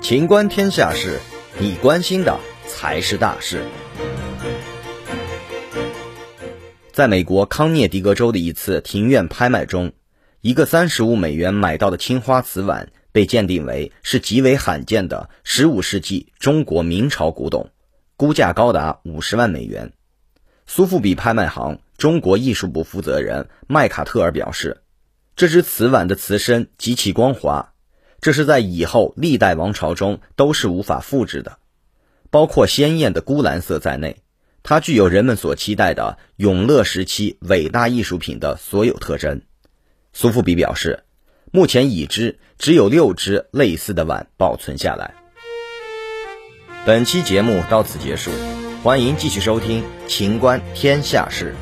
情观天下事，你关心的才是大事。在美国康涅狄格州的一次庭院拍卖中，一个三十五美元买到的青花瓷碗被鉴定为是极为罕见的十五世纪中国明朝古董，估价高达五十万美元。苏富比拍卖行中国艺术部负责人麦卡特尔表示，这只瓷碗的瓷身极其光滑，这是在以后历代王朝中都是无法复制的，包括鲜艳的钴蓝色在内。它具有人们所期待的永乐时期伟大艺术品的所有特征。苏富比表示，目前已知只有六只类似的碗保存下来。本期节目到此结束，欢迎继续收听《秦观天下事》。